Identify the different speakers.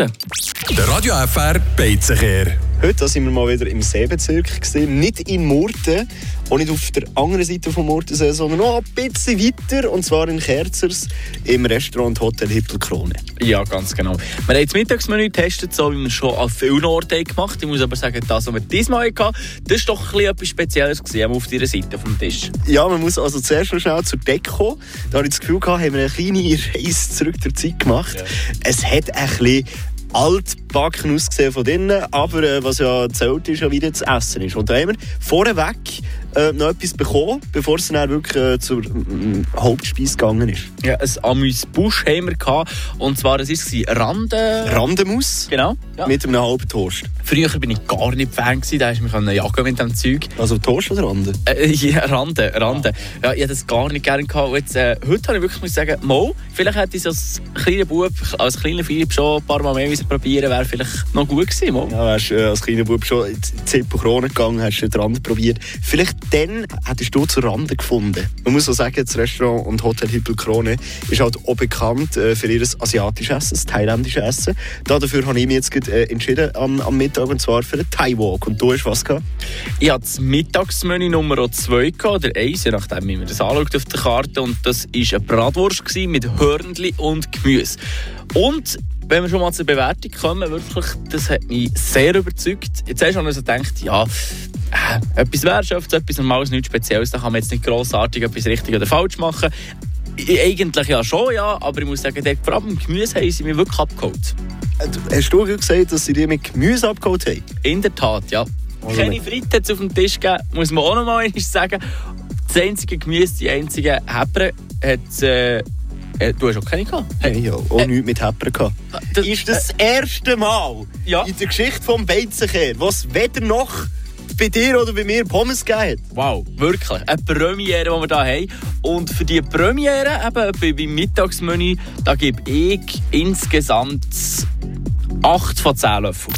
Speaker 1: Besten.
Speaker 2: Der Radio FR Beizenkehr.
Speaker 3: Heute sind wir mal wieder im Seebezirk. Gewesen. Nicht in Murten, auch nicht auf der anderen Seite von Murtensee, sondern noch ein bisschen weiter. Und zwar in Kerzers im Restaurant Hotel Hippelkrone.
Speaker 1: Ja, ganz genau. Wir haben das Mittagsmenü getestet, so wie wir schon an vielen Orten gemacht haben. Ich muss aber sagen, das, was wir diesmal hatten, das war doch etwas etwas Spezielles auf dieser Seite vom Tisch.
Speaker 3: Ja, man muss also zuerst noch schnell zur Deko. Da habe ich das Gefühl, gehabt, haben wir eine kleine Reise zurück der Zeit gemacht. Ja. Es hat ein bisschen altbacken ausgesehen von drinnen, aber äh, was ja zählt ist, ja, wie das Essen ist. Und da haben wir vorweg äh, noch etwas bekommen, bevor es dann wirklich äh, zur Hauptspeise gegangen ist.
Speaker 1: Ja, ein Amüs-Busch haben wir gehabt, und zwar, das war Rande...
Speaker 3: Randemus.
Speaker 1: Genau.
Speaker 3: Ja. Mit einem halben Toast.
Speaker 1: Früher war ich gar nicht Fan, gewesen, da hast du mich jagen mit dem Zeug.
Speaker 3: Also Toast oder Rande?
Speaker 1: Äh, ja, Rande, Rande. Ja, ich hätte das gar nicht gerne gehabt. Jetzt, äh, heute habe ich wirklich sagen, Mo, vielleicht hätte ich als kleiner Bub, als kleiner Philipp schon ein paar Mal mehr probieren wäre vielleicht noch gut gewesen. Mo.
Speaker 3: Ja, wärst äh, als kleiner Bub schon in die Zippo gegangen, hast den Rande probiert. Vielleicht dann hättest du zur Rande gefunden. Man muss auch sagen, das Restaurant und Hotel Hippelkrone ist halt auch bekannt äh, für ihr asiatisches Essen, das thailändische Essen. dafür habe ich mich jetzt äh, entschieden am, am Mittag, und zwar für einen Thai Walk. Und du hast was gehabt?
Speaker 1: Ich hatte das Mittagsmenü Nummer 2 oder 1, je nachdem, wie man das auf der Karte. Und das war eine Bratwurst mit Hörnli und Gemüse. Und wenn wir schon mal zur Bewertung kommen, wirklich, das hat mich sehr überzeugt. Jetzt hast du also gedacht, ja, äh, etwas Wertschöpftes, etwas Normales, nichts Spezielles, da kann man jetzt nicht grossartig etwas richtig oder falsch machen. Eigentlich ja schon, ja, aber ich muss sagen, vor allem Gemüse haben sie mich wirklich abgeholt.
Speaker 3: Äh, hast du gesagt, dass sie dir mit Gemüse abgeholt haben?
Speaker 1: In der Tat, ja. Also Keine Fritte auf dem Tisch gegeben, muss man auch noch mal sagen. Das einzige Gemüse, die einzige Heber hat... Äh, äh, du hast auch keine gehabt?
Speaker 3: Hey, ja, auch äh, nichts mit Heppern gehabt. Das ist das äh, erste Mal ja. in der Geschichte des Beizenkehr, was weder noch bei dir oder bei mir Pommes gegeben hat.
Speaker 1: Wow, wirklich. Eine Premiere, die wir hier haben. Und für diese Premiere, eben beim Mittagsmenü, da gebe ich insgesamt 8 von 10 Löffeln.